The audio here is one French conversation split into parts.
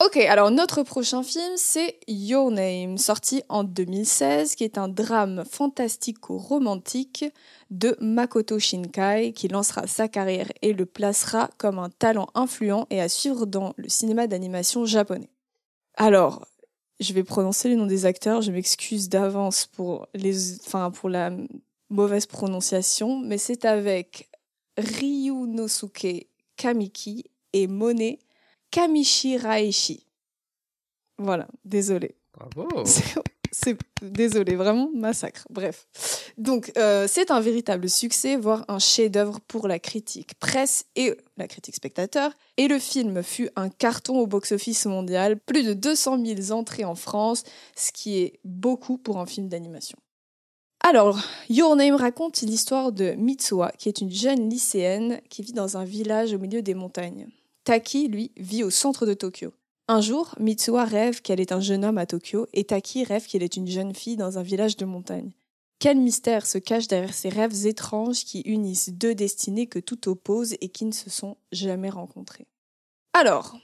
Ok, alors notre prochain film, c'est Your Name, sorti en 2016, qui est un drame fantastico-romantique de Makoto Shinkai, qui lancera sa carrière et le placera comme un talent influent et à suivre dans le cinéma d'animation japonais. Alors, je vais prononcer le nom des acteurs, je m'excuse d'avance pour, les, enfin, pour la mauvaise prononciation, mais c'est avec Ryunosuke Kamiki et Monet Kamishi Raishi. Voilà, désolé. Bravo. C'est désolé, vraiment massacre. Bref, donc euh, c'est un véritable succès, voire un chef-d'œuvre pour la critique presse et la critique spectateur. Et le film fut un carton au box-office mondial, plus de 200 000 entrées en France, ce qui est beaucoup pour un film d'animation. Alors, Your Name raconte l'histoire de Mitsuha, qui est une jeune lycéenne qui vit dans un village au milieu des montagnes. Taki, lui, vit au centre de Tokyo. Un jour, Mitsuha rêve qu'elle est un jeune homme à Tokyo et Taki rêve qu'elle est une jeune fille dans un village de montagne. Quel mystère se cache derrière ces rêves étranges qui unissent deux destinées que tout oppose et qui ne se sont jamais rencontrées Alors,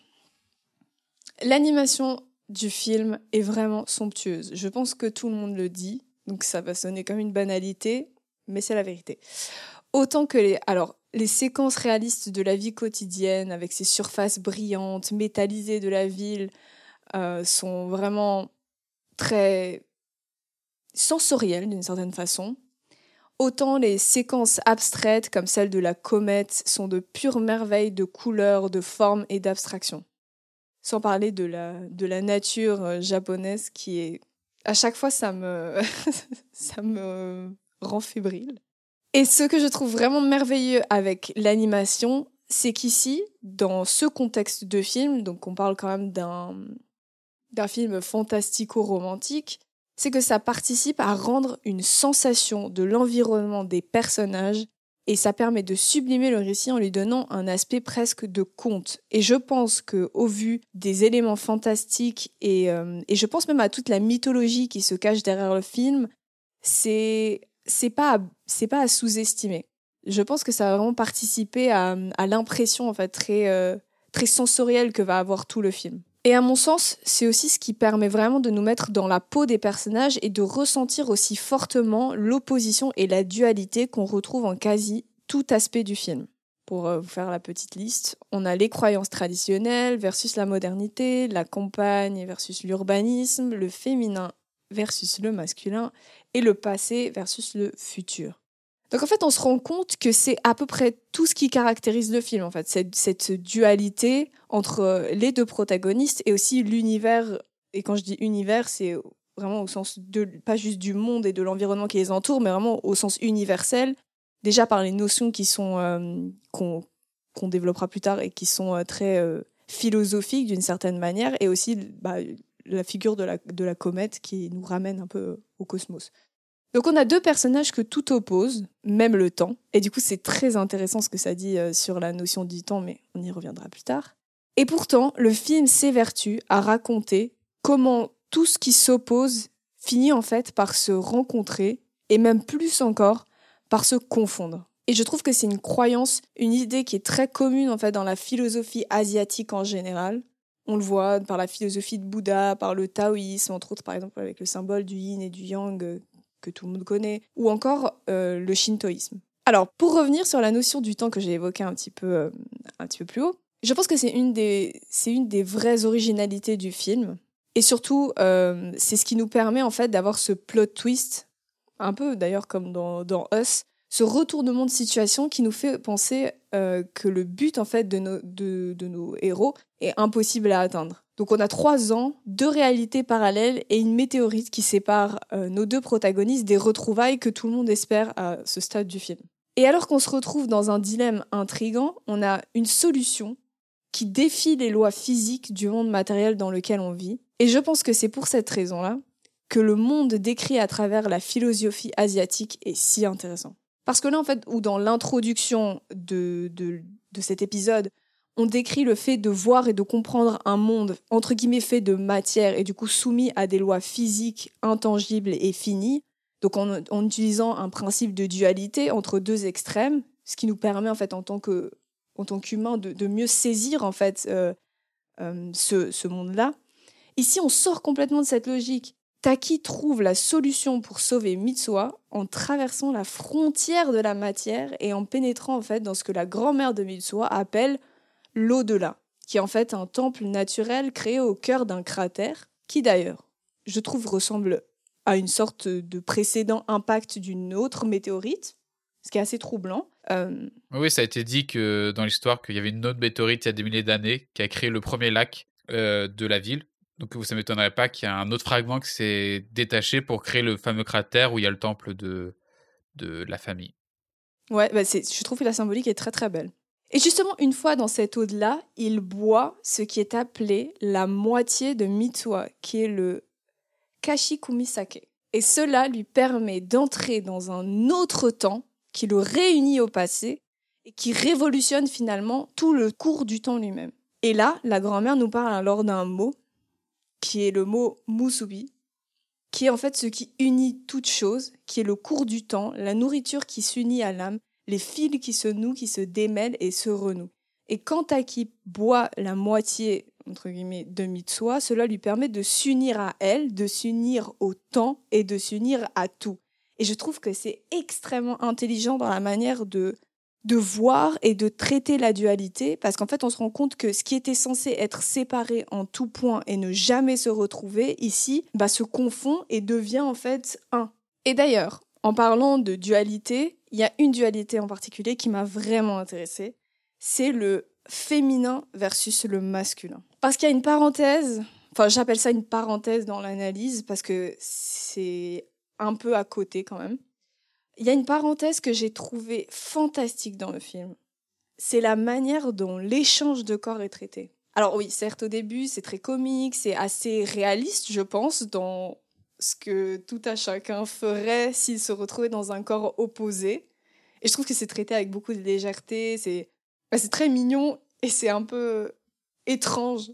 l'animation du film est vraiment somptueuse. Je pense que tout le monde le dit, donc ça va sonner comme une banalité, mais c'est la vérité. Autant que les... Alors, les séquences réalistes de la vie quotidienne, avec ces surfaces brillantes, métallisées de la ville, euh, sont vraiment très sensorielles d'une certaine façon. Autant les séquences abstraites, comme celle de la comète, sont de pures merveilles de couleurs, de formes et d'abstraction. Sans parler de la, nature euh, japonaise qui est... À chaque fois, ça me rend fébrile. Et ce que je trouve vraiment merveilleux avec l'animation, c'est qu'ici, dans ce contexte de film, donc on parle quand même d'un film fantastico-romantique, c'est que ça participe à rendre une sensation de l'environnement des personnages et ça permet de sublimer le récit en lui donnant un aspect presque de conte. Et je pense que au vu des éléments fantastiques et, euh, et je pense même à toute la mythologie qui se cache derrière le film, c'est c'est pas c'est pas à sous-estimer. Je pense que ça va vraiment participer à, l'impression en fait très euh, très sensorielle que va avoir tout le film. Et à mon sens, c'est aussi ce qui permet vraiment de nous mettre dans la peau des personnages et de ressentir aussi fortement l'opposition et la dualité qu'on retrouve en quasi tout aspect du film. Pour euh, vous faire la petite liste, on a les croyances traditionnelles versus la modernité, la campagne versus l'urbanisme, le féminin versus le masculin et le passé versus le futur. Donc en fait, on se rend compte que c'est à peu près tout ce qui caractérise le film, en fait, cette, dualité entre les deux protagonistes et aussi l'univers. Et quand je dis univers, c'est vraiment au sens de pas juste du monde et de l'environnement qui les entoure, mais vraiment au sens universel. Déjà par les notions qui sont euh, qu'on développera plus tard et qui sont euh, très euh, philosophiques d'une certaine manière, et aussi bah, la figure de la, de la comète qui nous ramène un peu au cosmos. Donc on a deux personnages que tout oppose, même le temps. Et du coup, c'est très intéressant ce que ça dit euh, sur la notion du temps, mais on y reviendra plus tard. Et pourtant, le film s'évertue à raconter comment tout ce qui s'oppose finit en fait par se rencontrer, et même plus encore, par se confondre. Et je trouve que c'est une croyance, une idée qui est très commune en fait dans la philosophie asiatique en général, on le voit par la philosophie de Bouddha, par le taoïsme, entre autres par exemple avec le symbole du yin et du yang euh, que tout le monde connaît, ou encore euh, le shintoïsme. Alors, pour revenir sur la notion du temps que j'ai évoquée un petit peu, euh, un petit peu plus haut, je pense que c'est une des, c'est une des vraies originalités du film. Et surtout, c'est ce qui nous permet en fait d'avoir ce plot twist, un peu d'ailleurs comme dans, dans Us, ce retournement de situation qui nous fait penser que le but en fait de nos, de, de nos héros est impossible à atteindre. Donc on a trois ans, deux réalités parallèles et une météorite qui sépare euh, nos deux protagonistes des retrouvailles que tout le monde espère à ce stade du film. Et alors qu'on se retrouve dans un dilemme intrigant, on a une solution qui défie les lois physiques du monde matériel dans lequel on vit. Et je pense que c'est pour cette raison-là que le monde décrit à travers la philosophie asiatique est si intéressant. Parce que là, en fait, ou dans l'introduction de, de, de cet épisode, on décrit le fait de voir et de comprendre un monde entre guillemets fait de matière et du coup soumis à des lois physiques intangibles et finies. Donc en, utilisant un principe de dualité entre deux extrêmes, ce qui nous permet en fait en tant que en tant qu'humain de, mieux saisir en fait euh, ce, ce monde-là. Ici, on sort complètement de cette logique. Taki trouve la solution pour sauver Mitsuha en traversant la frontière de la matière et en pénétrant en fait dans ce que la grand-mère de Mitsuha appelle l'au-delà, qui est en fait un temple naturel créé au cœur d'un cratère, qui d'ailleurs, je trouve, ressemble à une sorte de précédent impact d'une autre météorite, ce qui est assez troublant. Euh, oui, ça a été dit que dans l'histoire qu'il y avait une autre météorite il y a des milliers d'années qui a créé le premier lac euh, de la ville. Donc ça ne m'étonnerait pas qu'il y ait un autre fragment qui s'est détaché pour créer le fameux cratère où il y a le temple de, de la famille. Ouais, bah je trouve que la symbolique est très très belle. Et justement, une fois dans cette eau-là, il boit ce qui est appelé la moitié de Mitsuha, qui est le Kashikumisake. Et cela lui permet d'entrer dans un autre temps qui le réunit au passé et qui révolutionne finalement tout le cours du temps lui-même. Et là, la grand-mère nous parle alors d'un mot qui est le mot musubi, qui est en fait ce qui unit toute chose, qui est le cours du temps, la nourriture qui s'unit à l'âme, les fils qui se nouent, qui se démêlent et se renouent. Et quand Taki boit la moitié, entre guillemets, de Mitsuha, cela lui permet de s'unir à elle, de s'unir au temps et de s'unir à tout. Et je trouve que c'est extrêmement intelligent dans la manière de de voir et de traiter la dualité, parce qu'en fait, on se rend compte que ce qui était censé être séparé en tout point et ne jamais se retrouver, ici, bah, se confond et devient en fait un. Et d'ailleurs, en parlant de dualité, il y a une dualité en particulier qui m'a vraiment intéressée, c'est le féminin versus le masculin. Parce qu'il y a une parenthèse, enfin j'appelle ça une parenthèse dans l'analyse, parce que c'est un peu à côté quand même. Il y a une parenthèse que j'ai trouvée fantastique dans le film. C'est la manière dont l'échange de corps est traité. Alors oui, certes au début c'est très comique, c'est assez réaliste je pense dans ce que tout à chacun ferait s'il se retrouvait dans un corps opposé. Et je trouve que c'est traité avec beaucoup de légèreté, c'est bah, c'est très mignon et c'est un peu étrange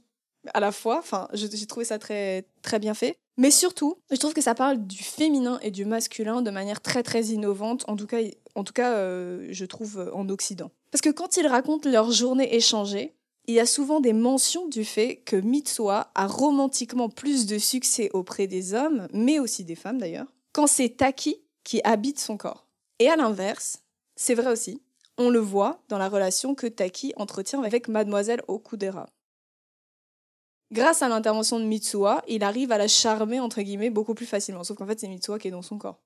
à la fois. Enfin, j'ai trouvé ça très très bien fait. Mais surtout, je trouve que ça parle du féminin et du masculin de manière très très innovante, en tout cas, en tout cas euh, je trouve euh, en Occident. Parce que quand ils racontent leur journée échangée, il y a souvent des mentions du fait que Mitsuha a romantiquement plus de succès auprès des hommes, mais aussi des femmes d'ailleurs, quand c'est Taki qui habite son corps. Et à l'inverse, c'est vrai aussi, on le voit dans la relation que Taki entretient avec mademoiselle Okudera grâce à l'intervention de Mitsuha, il arrive à la charmer, entre guillemets, beaucoup plus facilement. Sauf qu'en fait, c'est Mitsuha qui est dans son corps.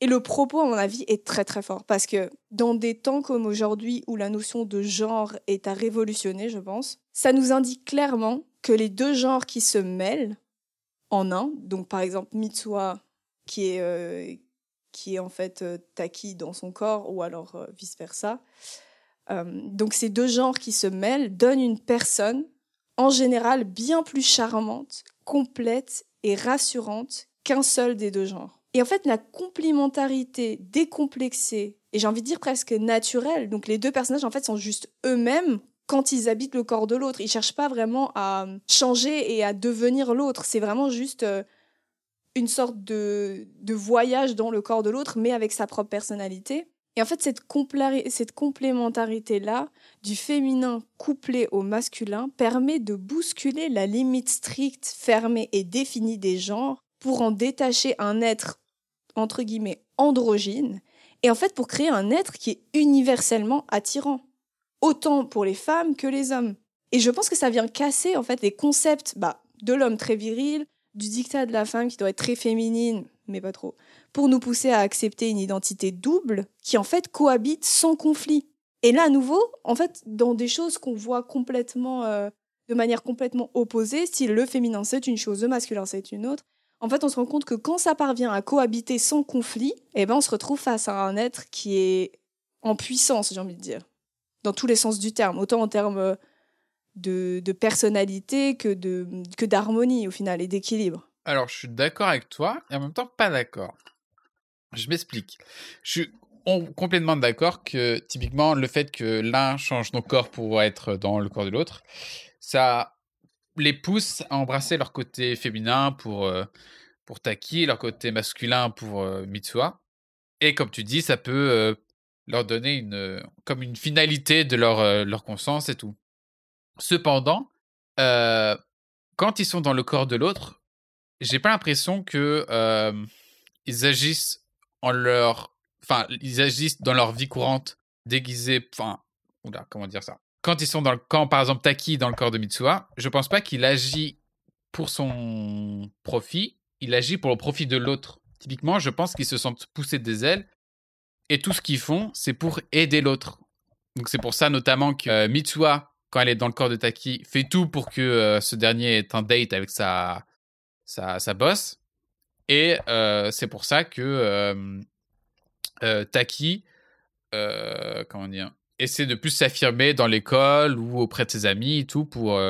Et le propos, à mon avis, est très très fort. Parce que dans des temps comme aujourd'hui, où la notion de genre est à révolutionner, je pense, ça nous indique clairement que les deux genres qui se mêlent en un, donc par exemple Mitsuha, qui est, euh, qui est en fait euh, Taki dans son corps, ou alors euh, vice-versa, donc ces deux genres qui se mêlent donnent une personne en général bien plus charmante, complète et rassurante qu'un seul des deux genres. Et en fait, la complémentarité décomplexée, et j'ai envie de dire presque naturelle, donc les deux personnages en fait sont juste eux-mêmes quand ils habitent le corps de l'autre. Ils cherchent pas vraiment à changer et à devenir l'autre. C'est vraiment juste euh, une sorte de, de voyage dans le corps de l'autre, mais avec sa propre personnalité. Et en fait, cette, complémentarité-là du féminin couplé au masculin permet de bousculer la limite stricte, fermée et définie des genres pour en détacher un être, entre guillemets, androgyne, et en fait pour créer un être qui est universellement attirant, autant pour les femmes que les hommes. Et je pense que ça vient casser en fait les concepts bah, de l'homme très viril, du dictat de la femme qui doit être très féminine, mais pas trop, pour nous pousser à accepter une identité double qui en fait cohabite sans conflit. Et là, à nouveau, en fait, dans des choses qu'on voit complètement, euh, de manière complètement opposée, si le féminin c'est une chose, le masculin c'est une autre, en fait, on se rend compte que quand ça parvient à cohabiter sans conflit, eh ben, on se retrouve face à un être qui est en puissance, j'ai envie de dire, dans tous les sens du terme, autant en termes euh, de, personnalité que de que d'harmonie au final et d'équilibre. Alors, je suis d'accord avec toi et en même temps pas d'accord. Je m'explique. Je suis complètement d'accord que typiquement le fait que l'un change nos corps pour être dans le corps de l'autre, ça les pousse à embrasser leur côté féminin pour, euh, pour Taki, leur côté masculin pour euh, Mitsuha. Et comme tu dis, ça peut euh, leur donner une, comme une finalité de leur, leur conscience et tout. Cependant, euh, quand ils sont dans le corps de l'autre, j'ai pas l'impression que euh, ils agissent en leur, enfin, ils agissent dans leur vie courante déguisés, enfin, comment dire ça? Quand ils sont dans le camp, par exemple, Taki dans le corps de Mitsuha, je pense pas qu'il agit pour son profit, il agit pour le profit de l'autre. Typiquement, je pense qu'ils se sentent poussés des ailes et tout ce qu'ils font, c'est pour aider l'autre. Donc c'est pour ça notamment que euh, Mitsuha, quand elle est dans le corps de Taki, fait tout pour que euh, ce dernier ait un date avec sa, sa, sa boss. Et c'est pour ça que Taki, comment dire, essaie de plus s'affirmer dans l'école ou auprès de ses amis et tout pour,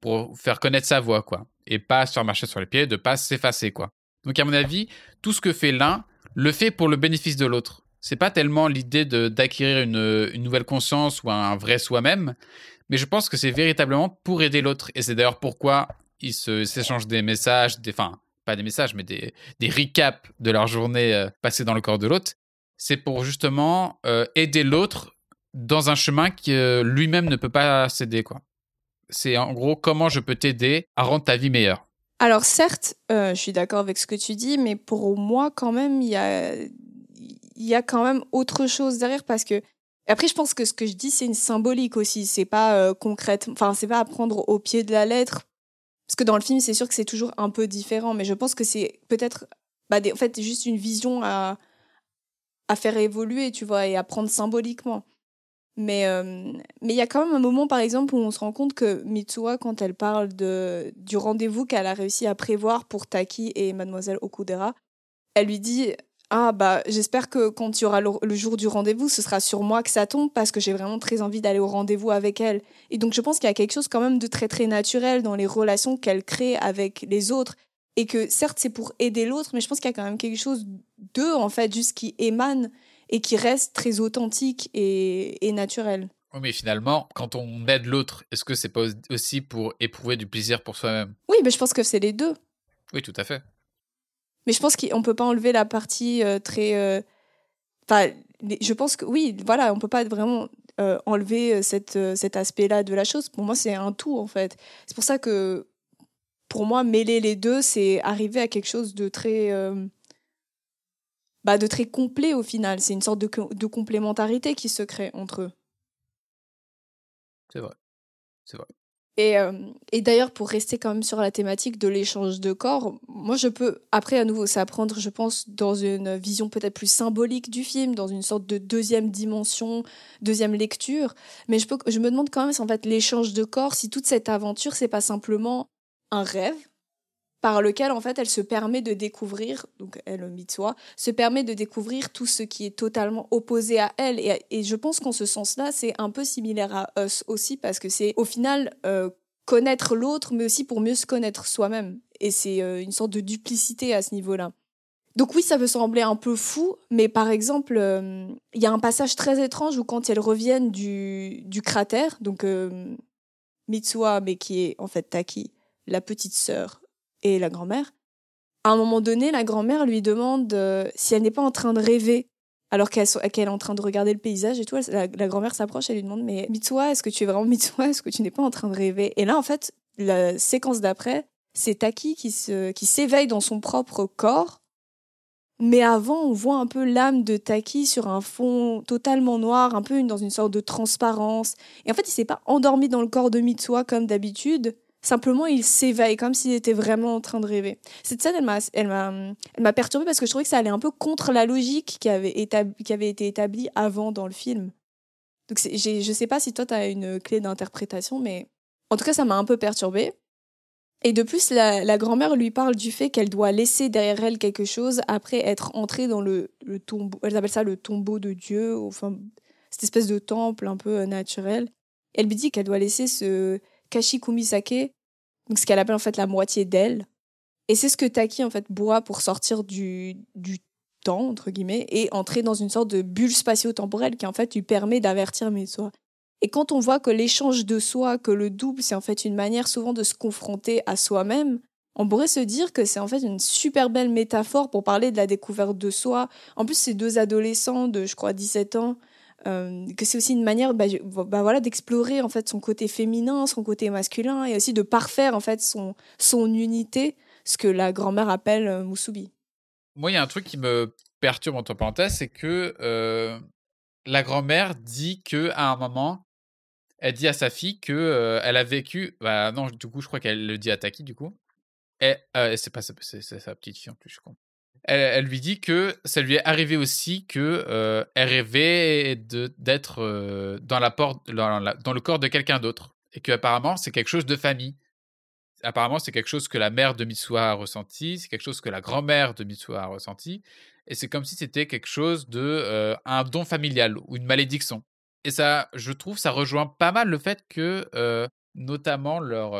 pour faire connaître sa voix, quoi. Et pas se marcher sur les pieds, de pas s'effacer, quoi. Donc à mon avis, tout ce que fait l'un, le fait pour le bénéfice de l'autre c'est pas tellement l'idée d'acquérir une, une, nouvelle conscience ou un vrai soi-même, mais je pense que c'est véritablement pour aider l'autre. Et c'est d'ailleurs pourquoi ils s'échangent des messages, des, enfin, pas des messages, mais des, des recaps de leur journée euh, passée dans le corps de l'autre. C'est pour justement euh, aider l'autre dans un chemin que lui-même ne peut pas quoi. C'est en gros comment je peux t'aider à rendre ta vie meilleure. Alors certes, euh, je suis d'accord avec ce que tu dis, mais pour moi quand même, il y a y a quand même autre chose derrière parce que après je pense que ce que je dis c'est une symbolique aussi c'est pas concrète enfin c'est pas à prendre au pied de la lettre parce que dans le film c'est sûr que c'est toujours un peu différent mais je pense que c'est peut-être bah, en fait juste une vision à faire évoluer tu vois et à prendre symboliquement. Mais euh, mais il y a quand même un moment par exemple où on se rend compte que Mitsuha quand elle parle de du rendez-vous qu'elle a réussi à prévoir pour Taki et mademoiselle Okudera elle lui dit ah bah j'espère que quand il y aura le, jour du rendez-vous, ce sera sur moi que ça tombe parce que j'ai vraiment très envie d'aller au rendez-vous avec elle. Et donc je pense qu'il y a quelque chose quand même de très très naturel dans les relations qu'elle crée avec les autres et que certes c'est pour aider l'autre, mais je pense qu'il y a quand même quelque chose d'eux en fait juste qui émane et qui reste très authentique et, et naturel. Oui, mais finalement, quand on aide l'autre, est-ce que c'est pas aussi pour éprouver du plaisir pour soi-même? Oui, mais je pense que c'est les deux. Oui, tout à fait. Mais je pense qu'on peut pas enlever la partie euh, très. Euh, enfin, je pense que oui, voilà, on peut pas vraiment euh, enlever cette, cet aspect-là de la chose. Pour moi, c'est un tout en fait. C'est pour ça que pour moi, mêler les deux, c'est arriver à quelque chose de très. Bah, de très complet au final. C'est une sorte de, de complémentarité qui se crée entre eux. C'est vrai. C'est vrai. Et, euh, et d'ailleurs, pour rester quand même sur la thématique de l'échange de corps, moi je peux, après à nouveau, s'apprendre, je pense, dans une vision peut-être plus symbolique du film, dans une sorte de deuxième dimension, deuxième lecture. Mais je, peux, je me demande quand même si en fait l'échange de corps, si toute cette aventure, c'est pas simplement un rêve par lequel en fait elle se permet de découvrir, donc elle Mitsuha, se permet de découvrir tout ce qui est totalement opposé à elle. Et, je pense qu'en ce sens-là, c'est un peu similaire à Us aussi, parce que c'est au final euh, connaître l'autre, mais aussi pour mieux se connaître soi-même. Et c'est euh, une sorte de duplicité à ce niveau-là. Donc oui, ça peut sembler un peu fou, mais par exemple, euh, il y a un passage très étrange où quand elles reviennent du, du cratère, donc Mitsuha, mais qui est en fait Taki, la petite sœur et la grand-mère. À un moment donné, la grand-mère lui demande euh, si elle n'est pas en train de rêver alors qu'elle est en train de regarder le paysage et tout. la, grand-mère s'approche et lui demande Mais Mitsuha, est-ce que tu es vraiment Mitsuha? Est-ce que tu n'es pas en train de rêver? Et là, en fait, la séquence d'après, c'est Taki qui s'éveille dans son propre corps. Mais avant, on voit un peu l'âme de Taki sur un fond totalement noir, un peu dans une sorte de transparence. Et en fait, il s'est pas endormi dans le corps de Mitsuha comme d'habitude. Simplement, il s'éveille comme s'il était vraiment en train de rêver. Cette scène, elle m'a, elle m'a, elle m'a perturbée parce que je trouvais que ça allait un peu contre la logique qui avait, qui avait été établie avant dans le film. Donc, j'ai, je sais pas si toi, tu as une clé d'interprétation, mais en tout cas, ça m'a un peu perturbée. Et de plus, la, grand-mère lui parle du fait qu'elle doit laisser derrière elle quelque chose après être entrée dans le, tombeau. Elle appelle ça le tombeau de Dieu, enfin, cette espèce de temple un peu naturel. Elle lui dit qu'elle doit laisser ce kashikumisake, ce qu'elle appelle en fait la moitié d'elle. Et c'est ce que Taki en fait boit pour sortir du, du temps, entre guillemets, et entrer dans une sorte de bulle spatio-temporelle qui en fait lui permet d'avertir soi. Et quand on voit que l'échange de soi, que le double, c'est en fait une manière souvent de se confronter à soi-même, on pourrait se dire que c'est en fait une super belle métaphore pour parler de la découverte de soi. En plus, ces deux adolescents de, je crois, 17 ans, euh, que c'est aussi une manière bah, bah, voilà, d'explorer en fait son côté féminin, son côté masculin et aussi de parfaire en fait son, son unité, ce que la grand-mère appelle euh, Musubi. Moi, il y a un truc qui me perturbe entre parenthèses, c'est que euh, la grand-mère dit que à un moment, elle dit à sa fille que elle a vécu. Bah non, du coup, je crois qu'elle le dit à Taki, du coup. Et c'est pas sa, sa petite fille en plus, je crois elle, lui dit que ça lui est arrivé aussi que euh, elle rêvait d'être euh, dans, la porte, dans, le corps de quelqu'un d'autre et que apparemment c'est quelque chose de famille. Apparemment c'est quelque chose que la mère de Mitsuha a ressenti, c'est quelque chose que la grand-mère de Mitsuha a ressenti et c'est comme si c'était quelque chose de euh, un don familial ou une malédiction. Et ça, je trouve, ça rejoint pas mal le fait que notamment leur,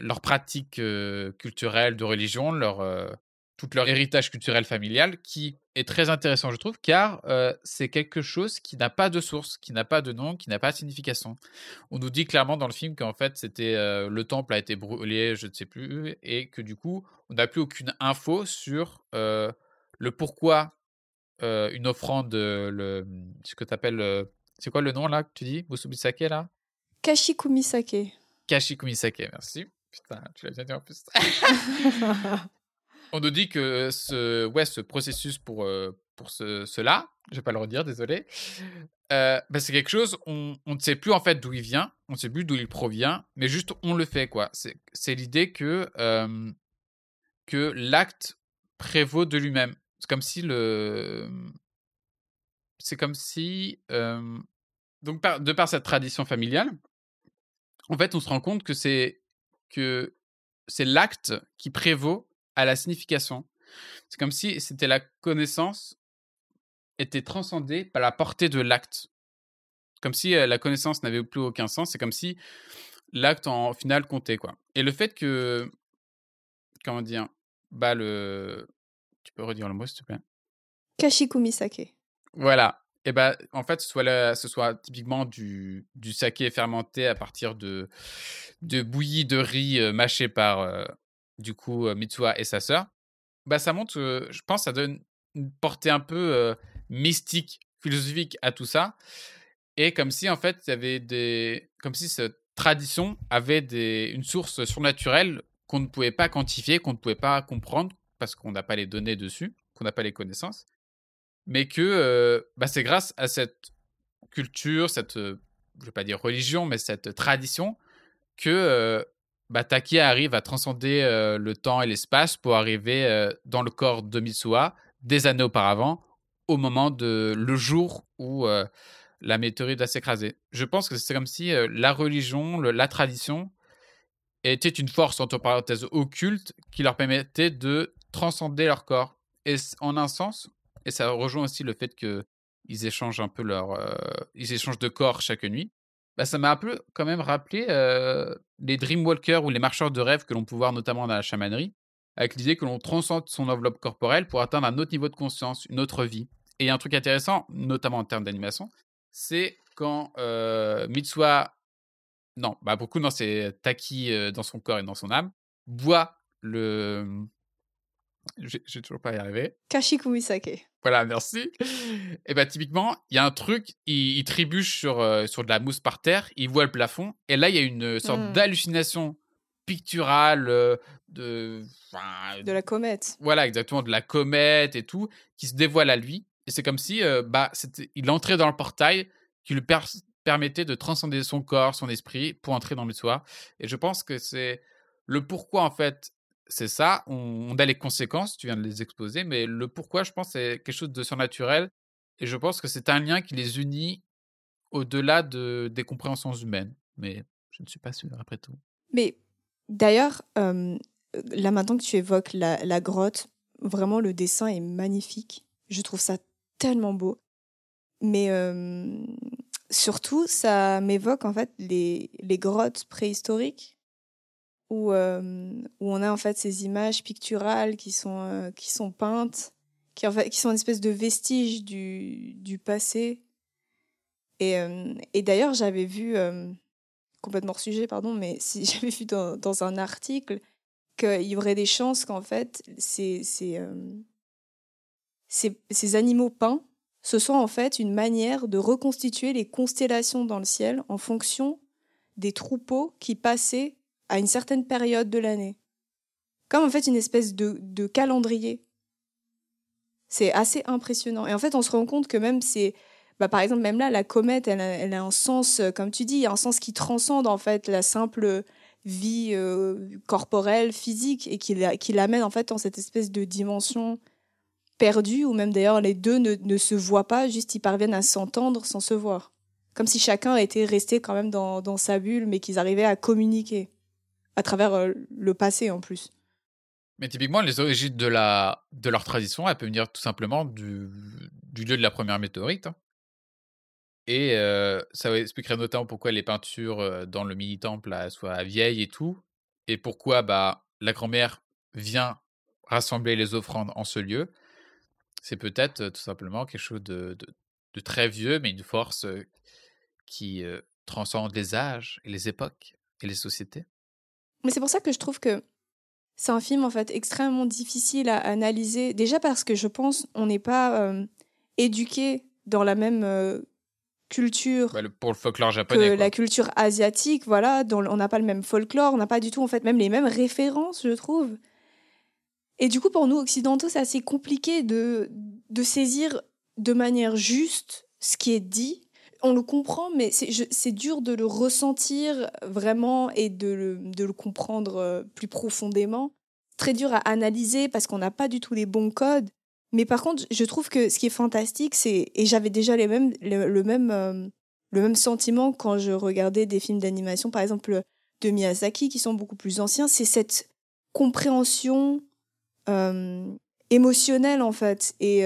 leur pratique culturelle de religion, leur tout leur héritage culturel familial, qui est très intéressant, je trouve, car euh, c'est quelque chose qui n'a pas de source, qui n'a pas de nom, qui n'a pas de signification. On nous dit clairement dans le film qu'en fait, c'était euh, le temple a été brûlé, je ne sais plus, et que du coup, on n'a plus aucune info sur euh, le pourquoi une offrande, le, ce que tu appelles. c'est quoi le nom là que tu dis Musubisake là? Kashikumisake. Kashikumisake, merci. Putain, tu l'as bien dit en plus. on nous dit que ce, ouais, ce processus pour, euh, pour ce, cela, je vais pas le redire, désolé, euh, bah, c'est quelque chose, on, on, ne sait plus en fait d'où il vient, on ne sait plus d'où il provient, mais juste on le fait, quoi. C'est l'idée que, euh, que l'acte prévaut de lui-même. C'est comme si le. C'est comme si. donc, de par cette tradition familiale, en fait, on se rend compte que c'est que c'est l'acte qui prévaut à la signification. C'est comme si c'était la connaissance était transcendée par la portée de l'acte. Comme si la connaissance n'avait plus aucun sens. C'est comme si l'acte en final comptait quoi. Et le fait que comment dire bah le tu peux redire le mot s'il te plaît? Kashikumisake. Voilà. Et bah en fait ce soit ce soit typiquement du du saké fermenté à partir de de bouillie de riz mâché par du coup Mitsuha et sa sœur, bah ça montre, je pense, ça donne une portée un peu mystique, philosophique à tout ça, et comme si en fait il y avait des, comme si cette tradition avait des, une source surnaturelle qu'on ne pouvait pas quantifier, qu'on ne pouvait pas comprendre parce qu'on n'a pas les données dessus, qu'on n'a pas les connaissances, mais que bah, c'est grâce à cette culture, cette, je vais pas dire religion, mais cette tradition que bah, Taki arrive à transcender euh, le temps et l'espace pour arriver euh, dans le corps de Mitsuha des années auparavant, au moment de le jour où euh, la météorite va s'écraser. Je pense que c'est comme si la religion, la tradition était une force entre parenthèses occulte qui leur permettait de transcender leur corps. Et en un sens, et ça rejoint aussi le fait qu'ils échangent un peu leur, ils échangent de corps chaque nuit. Bah, ça m'a un peu quand même rappelé les Dreamwalkers ou les marcheurs de rêve que l'on peut voir notamment dans la chamanerie, avec l'idée que l'on transcende son enveloppe corporelle pour atteindre un autre niveau de conscience, une autre vie. Et un truc intéressant, notamment en termes d'animation, c'est quand euh, non, bah beaucoup dans c'est Taki dans son corps et dans son âme, boit le je vais toujours pas y arriver. Kashikumisake. Voilà, merci. Et bah, typiquement, il y a un truc, il, trébuche sur, euh, sur de la mousse par terre, il voit le plafond, et là, il y a une sorte mmh. d'hallucination picturale euh, de. de la comète. Voilà, exactement, de la comète et tout, qui se dévoile à lui. Et c'est comme si euh, bah, il entrait dans le portail qui lui permettait de transcender son corps, son esprit, pour entrer dans le soi. Et je pense que c'est le pourquoi, en fait, c'est ça. On, a les conséquences, tu viens de les exposer, mais le pourquoi, je pense, c'est quelque chose de surnaturel. Et je pense que c'est un lien qui les unit au-delà de, des compréhensions humaines. Mais je ne suis pas sûr, après tout. Mais d'ailleurs, là maintenant que tu évoques la, grotte, vraiment le dessin est magnifique. Je trouve ça tellement beau. Mais surtout, ça m'évoque en fait les grottes préhistoriques où, où on a en fait ces images picturales qui sont, qui sont peintes, qui, en fait, qui sont une espèce de vestiges du, du passé. Et, et d'ailleurs, j'avais vu, complètement hors sujet, pardon, mais si j'avais vu dans, dans, un article qu'il y aurait des chances qu'en fait, ces, ces, ces, ces, animaux peints ce soit en fait une manière de reconstituer les constellations dans le ciel en fonction des troupeaux qui passaient à une certaine période de l'année. Comme en fait une espèce de, calendrier. C'est assez impressionnant. Et en fait, on se rend compte que même c'est bah, par exemple, même là, la comète, elle a, un sens, euh, comme tu dis, un sens qui transcende en fait la simple vie euh, corporelle, physique, et qui, qui l'amène en fait dans cette espèce de dimension perdue, où même d'ailleurs les deux ne, se voient pas, juste ils parviennent à s'entendre sans se voir. Comme si chacun était resté quand même dans sa bulle, mais qu'ils arrivaient à communiquer à travers euh, le passé en plus. Mais typiquement, les origines de, la, de leur tradition, elles peuvent venir tout simplement du, lieu de la première météorite. Hein. Et ça expliquerait notamment pourquoi les peintures dans le mini-temple soient vieilles et tout. Et pourquoi bah, la grand-mère vient rassembler les offrandes en ce lieu. C'est peut-être tout simplement quelque chose de, de, très vieux, mais une force qui transcende les âges et les époques et les sociétés. Mais c'est pour ça que je trouve que c'est un film en fait extrêmement difficile à analyser. Déjà parce que je pense on n'est pas éduqué dans la même culture bah, pour le folklore japonais que la culture asiatique voilà on n'a pas le même folklore on n'a pas du tout en fait même les mêmes références je trouve et du coup pour nous occidentaux c'est assez compliqué de de saisir de manière juste ce qui est dit on le comprend mais c'est dur de le ressentir vraiment et de le, comprendre euh, plus profondément. Très dur à analyser parce qu'on n'a pas du tout les bons codes. Mais par contre, je trouve que ce qui est fantastique, c'est et j'avais déjà les mêmes, le, même euh, le même sentiment quand je regardais des films d'animation, par exemple de Miyazaki, qui sont beaucoup plus anciens, c'est cette compréhension euh, émotionnelle en fait et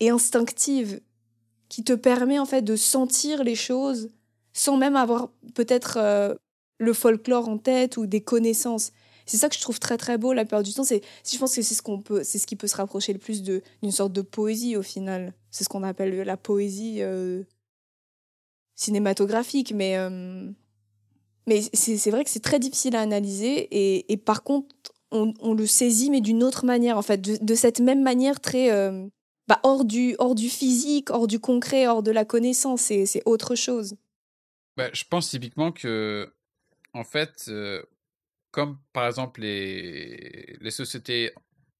instinctive qui te permet en fait de sentir les choses sans même avoir peut-être le folklore en tête ou des connaissances. C'est ça que je trouve très très beau la plupart du temps c'est je pense que c'est ce qu'on peut c'est ce qui peut se rapprocher le plus d'une sorte de poésie au final. C'est ce qu'on appelle la poésie euh, cinématographique mais euh, mais c'est vrai que c'est très difficile à analyser et, et par contre on, on, le saisit mais d'une autre manière en fait de, de cette même manière très euh, bah, hors du hors du physique hors du concret hors de la connaissance c'est autre chose. Bah, je pense typiquement que en fait comme par exemple les, les sociétés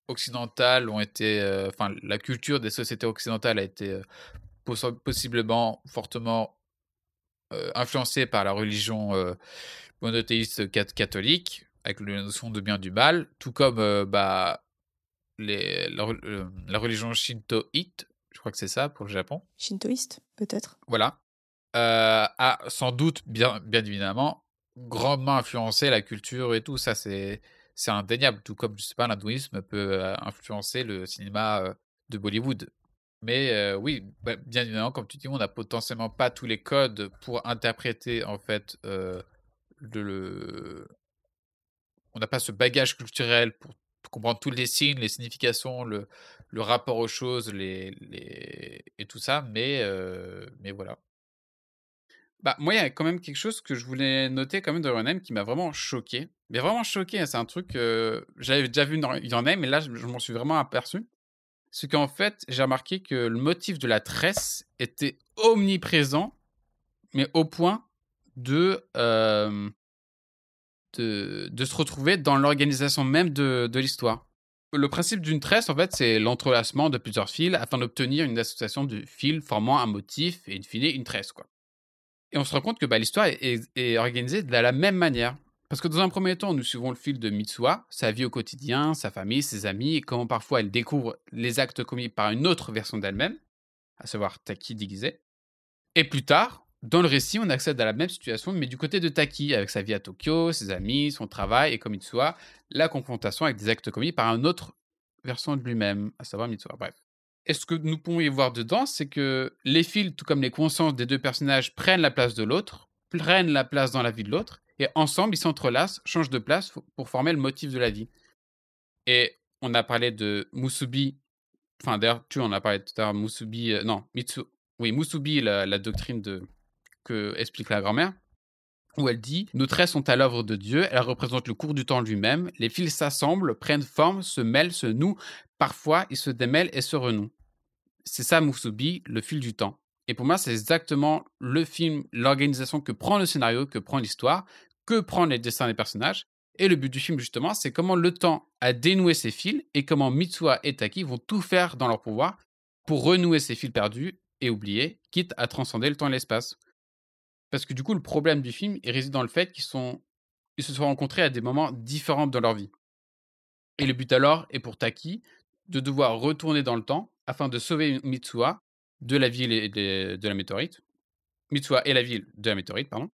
occidentales ont été, euh, enfin la culture des sociétés occidentales a été euh, possiblement fortement euh, influencée par la religion monothéiste catholique, avec la notion de bien du mal, tout comme bah, les, la, la, religion shintoïte, je crois que c'est ça pour le Japon. Shintoïste, peut-être. Voilà. a sans doute, bien, bien évidemment, grandement influencé la culture et tout. Ça, c'est indéniable. Tout comme, je sais pas, l'hindouisme peut euh, influencer le cinéma euh, de Bollywood. Mais euh, oui, bah, bien évidemment, comme tu dis, on n'a potentiellement pas tous les codes pour interpréter en fait le, on n'a pas ce bagage culturel pour, comprendre tous les signes, les significations, le, le rapport aux choses, les, les... et tout ça. Mais mais voilà. Bah, moi, il y a quand même quelque chose que je voulais noter quand même de Renem qui m'a vraiment choqué. Mais vraiment choqué, hein, c'est un truc que j'avais déjà vu dans Your mais là, je, m'en suis vraiment aperçu. C'est qu'en fait, j'ai remarqué que le motif de la tresse était omniprésent, mais au point de, de, se retrouver dans l'organisation même de, l'histoire. Le principe d'une tresse, en fait, c'est l'entrelacement de plusieurs fils afin d'obtenir une association de fils formant un motif et, in fine, une tresse. Et on se rend compte que bah, l'histoire est, organisée de la même manière. Parce que dans un premier temps, nous suivons le fil de Mitsuha, sa vie au quotidien, sa famille, ses amis, et comment parfois elle découvre les actes commis par une autre version d'elle-même, à savoir Taki déguisée. Et plus tard, dans le récit, on accède à la même situation, mais du côté de Taki, avec sa vie à Tokyo, ses amis, son travail, et comme Mitsuha, la confrontation avec des actes commis par une autre version de lui-même, à savoir Mitsuha. Bref. Et ce que nous pouvons y voir dedans, c'est que les fils, tout comme les consciences des deux personnages, prennent la place de l'autre, prennent la place dans la vie de l'autre, et ensemble, ils s'entrelacent, changent de place pour former le motif de la vie. Et on a parlé de Musubi, enfin d'ailleurs, tu en as parlé tout à l'heure, Musubi, euh, non, Mitsu, oui, Musubi, la doctrine de, que explique la grand-mère, où elle dit Nos traits sont à l'œuvre de Dieu, elles représentent le cours du temps lui-même, les fils s'assemblent, prennent forme, se mêlent, se nouent, parfois ils se démêlent et se renouent. c'est ça Musubi, le fil du temps. Et pour moi, c'est exactement le film, l'organisation que prend le scénario, que prend l'histoire, que prend les dessins des personnages. Et le but du film, justement, c'est comment le temps a dénoué ses fils et comment Mitsuha et Taki vont tout faire dans leur pouvoir pour renouer ces fils perdus et oubliés, quitte à transcender le temps et l'espace. Parce que du coup, le problème du film il réside dans le fait qu'ils se sont rencontrés à des moments différents dans leur vie. Et le but alors est pour Taki de devoir retourner dans le temps afin de sauver Mitsuha de la ville et de, la météorite. Mitsuha et la ville de la météorite, pardon.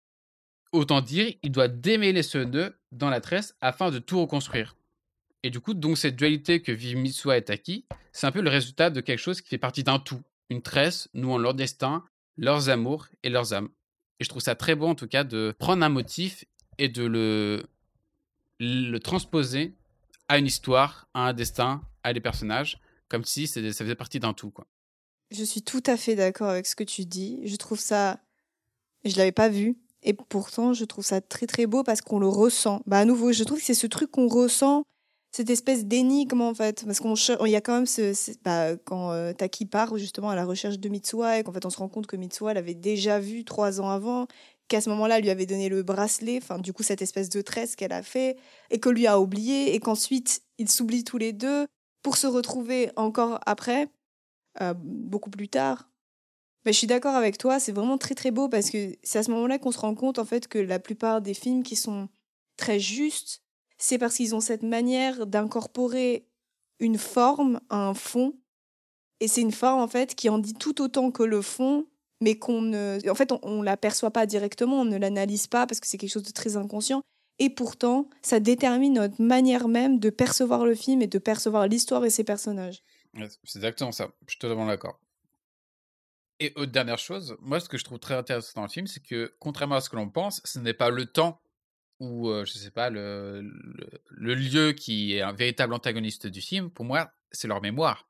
Autant dire, il doit démêler ce nœud dans la tresse afin de tout reconstruire. Et du coup, donc cette dualité que vivent Mitsuha et Taki, c'est un peu le résultat de quelque chose qui fait partie d'un tout. Une tresse nouant leur destin, leurs amours et leurs âmes. Et je trouve ça très beau en tout cas de prendre un motif et de le, le transposer à une histoire, à un destin, à des personnages, comme si ça faisait partie d'un tout. Je suis tout à fait d'accord avec ce que tu dis. Je trouve ça. Je l'avais pas vu. Et pourtant, je trouve ça très très beau parce qu'on le ressent. Bah, à nouveau, je trouve que c'est ce truc qu'on ressent, cette espèce d'énigme en fait. Parce qu'on il y a quand même ce. Bah, quand euh, Taki part justement à la recherche de Mitsuha et qu'en fait on se rend compte que Mitsuha l'avait déjà vu trois ans avant, qu'à ce moment-là, lui avait donné le bracelet, enfin, du coup, cette espèce de tresse qu'elle a fait, et que lui a oublié, et qu'ensuite, ils s'oublient tous les deux pour se retrouver encore après, euh, beaucoup plus tard. Mais je suis d'accord avec toi, c'est vraiment très très beau parce que c'est à ce moment-là qu'on se rend compte en fait que la plupart des films qui sont très justes, c'est parce qu'ils ont cette manière d'incorporer une forme à un fond. Et c'est une forme en fait qui en dit tout autant que le fond mais qu'on ne, en fait, on, l'aperçoit pas directement, on ne l'analyse pas parce que c'est quelque chose de très inconscient. Et pourtant, ça détermine notre manière même de percevoir le film et de percevoir l'histoire et ses personnages. C'est exactement ça. Je suis totalement d'accord. Et autre dernière chose, moi, ce que je trouve très intéressant dans le film, c'est que, contrairement à ce que l'on pense, ce n'est pas le temps ou, euh, je sais pas, le, le, lieu qui est un véritable antagoniste du film. Pour moi, c'est leur mémoire.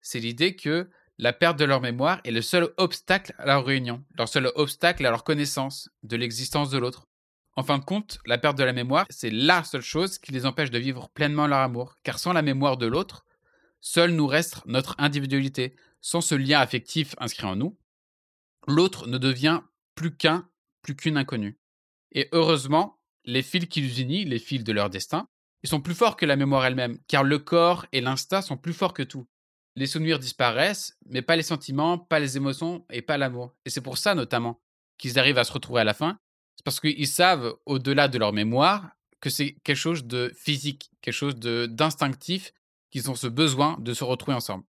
C'est l'idée que la perte de leur mémoire est le seul obstacle à leur réunion, leur seul obstacle à leur connaissance de l'existence de l'autre. En fin de compte, la perte de la mémoire, c'est la seule chose qui les empêche de vivre pleinement leur amour, car sans la mémoire de l'autre, seul nous reste notre individualité, sans ce lien affectif inscrit en nous, l'autre ne devient plus qu'un, plus qu'une inconnue. Et heureusement, les fils qui les unissent, les fils de leur destin, ils sont plus forts que la mémoire elle-même, car le corps et l'instinct sont plus forts que tout les souvenirs disparaissent, mais pas les sentiments, pas les émotions et pas l'amour. Et c'est pour ça notamment qu'ils arrivent à se retrouver à la fin. C'est parce qu'ils savent, au-delà de leur mémoire, que c'est quelque chose de physique, quelque chose d'instinctif, qu'ils ont ce besoin de se retrouver ensemble.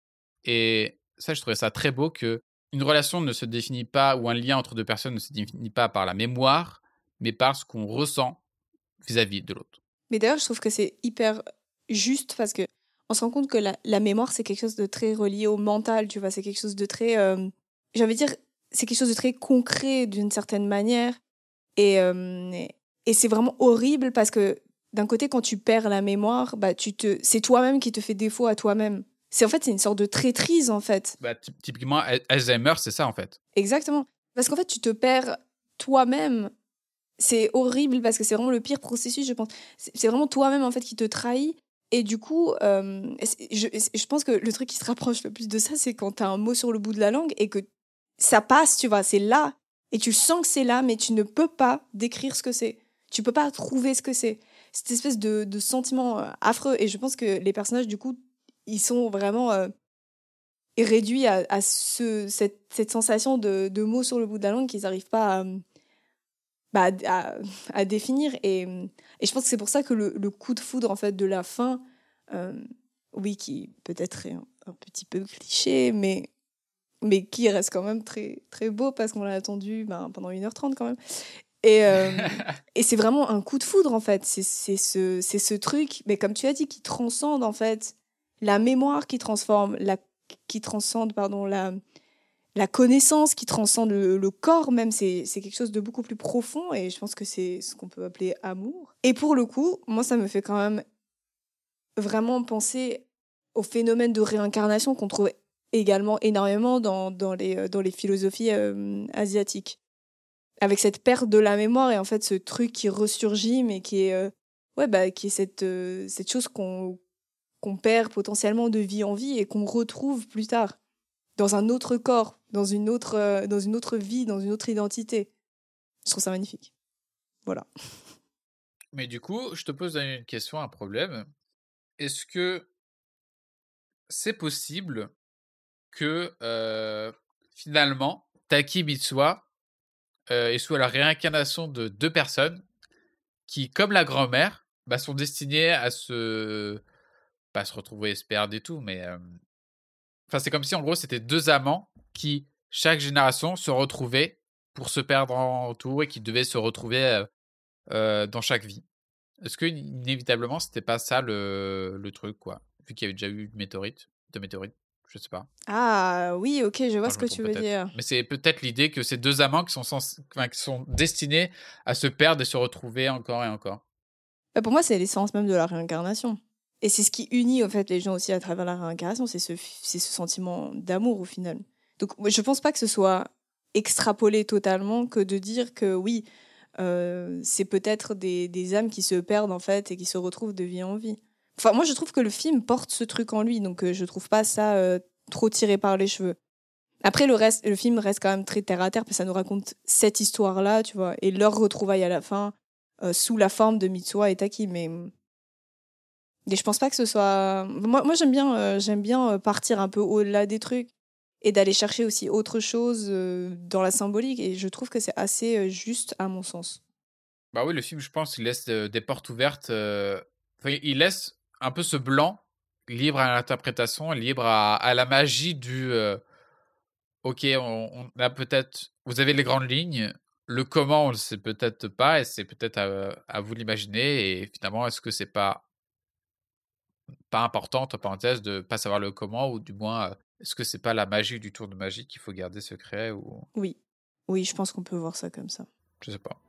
Et ça, je trouvais ça très beau que une relation ne se définit pas, ou un lien entre deux personnes ne se définit pas par la mémoire, mais par ce qu'on ressent vis-à-vis -vis de l'autre. Mais d'ailleurs, je trouve que c'est hyper juste parce que on se rend compte que la, mémoire, c'est quelque chose de très relié au mental, tu vois, c'est quelque chose de très, euh, de dire, c'est quelque chose de très concret d'une certaine manière. Et, euh, et c'est vraiment horrible parce que d'un côté, quand tu perds la mémoire, bah, tu te, c'est toi-même qui te fait défaut à toi-même. C'est en fait, c'est une sorte de traîtrise en fait. Bah, typiquement, Alzheimer, c'est ça en fait. Exactement. Parce qu'en fait, tu te perds toi-même. C'est horrible parce que c'est vraiment le pire processus, je pense. C'est vraiment toi-même en fait qui te trahit et du coup, euh, je, pense que le truc qui se rapproche le plus de ça, c'est quand tu as un mot sur le bout de la langue et que ça passe, tu vois, c'est là. Et tu sens que c'est là, mais tu ne peux pas décrire ce que c'est. Tu peux pas trouver ce que c'est. Cette espèce de, sentiment euh, affreux. Et je pense que les personnages, du coup, ils sont vraiment euh, réduits à, à ce, cette, cette, sensation de, de mots sur le bout de la langue qu'ils n'arrivent pas à, bah, à, à, définir. Et, et, je pense que c'est pour ça que le, le, coup de foudre en fait de la fin, euh, oui, qui peut-être est un, petit peu cliché, mais, mais qui reste quand même très, très beau parce qu'on l'a attendu ben, pendant 1h30 quand même. Et, euh, et c'est vraiment un coup de foudre en fait. C'est ce, ce truc, mais comme tu as dit, qui transcende en fait la mémoire qui transforme, la, qui transcende pardon, la, la connaissance qui transcende le, corps même, c'est quelque chose de beaucoup plus profond et je pense que c'est ce qu'on peut appeler amour. Et pour le coup, moi, ça me fait quand même vraiment penser au phénomène de réincarnation qu'on trouve également énormément dans, dans, les, euh, dans les philosophies euh, asiatiques. Avec cette perte de la mémoire et en fait ce truc qui ressurgit, mais qui est, euh, ouais, bah, qui est cette, cette chose qu'on qu'on perd potentiellement de vie en vie et qu'on retrouve plus tard. Dans un autre corps, dans une autre, euh, dans une autre vie, dans une autre identité. Je trouve ça magnifique. Voilà. Mais du coup, je te pose une question, un problème. Est-ce que c'est possible que euh, finalement, Taki Mitsuha euh, soit la réincarnation de deux personnes qui, comme la grand-mère, bah, sont destinées à se. pas se retrouver, se perdre et tout, mais. Enfin, c'est comme si en gros, c'était deux amants qui, chaque génération, se retrouvaient pour se perdre en tout et qui devaient se retrouver euh, dans chaque vie. Est-ce que, inévitablement, c'était pas ça le, le truc, quoi Vu qu'il y avait déjà eu une météorite, de météorites je sais pas. Ah oui, ok, je vois ce que tu veux dire. Mais c'est peut-être l'idée que ces deux amants qui sont, qui sont destinés à se perdre et se retrouver encore et encore. Bah, pour moi, c'est l'essence même de la réincarnation. Et c'est ce qui unit en fait les gens aussi à travers la réincarnation, c'est ce, ce sentiment d'amour au final. Donc je pense pas que ce soit extrapolé totalement que de dire que oui, euh, c'est peut-être des, des, âmes qui se perdent en fait et qui se retrouvent de vie en vie. Enfin, moi, je trouve que le film porte ce truc en lui, donc euh, je trouve pas ça euh, trop tiré par les cheveux. Après, le reste, le film reste quand même très terre à terre, parce que ça nous raconte cette histoire-là, tu vois, et leur retrouvaille à la fin, euh, sous la forme de Mitsuha et Taki, mais. Et je pense pas que ce soit. Moi, j'aime bien, j'aime bien partir un peu au-delà des trucs et d'aller chercher aussi autre chose dans la symbolique, et je trouve que c'est assez juste à mon sens. Bah oui, le film, je pense, il laisse des portes ouvertes. Il laisse un peu ce blanc libre à l'interprétation, libre à, la magie du euh, OK, on, a peut-être. Vous avez les grandes lignes. Le comment, on ne sait peut-être pas, et c'est peut-être à, vous l'imaginer. Et finalement, est-ce que c'est pas pas important, entre parenthèses, de pas savoir le comment, ou du moins, est-ce que c'est pas la magie du tour de magie qu'il faut garder secret ou... Oui, oui, je pense qu'on peut voir ça comme ça. Je sais pas.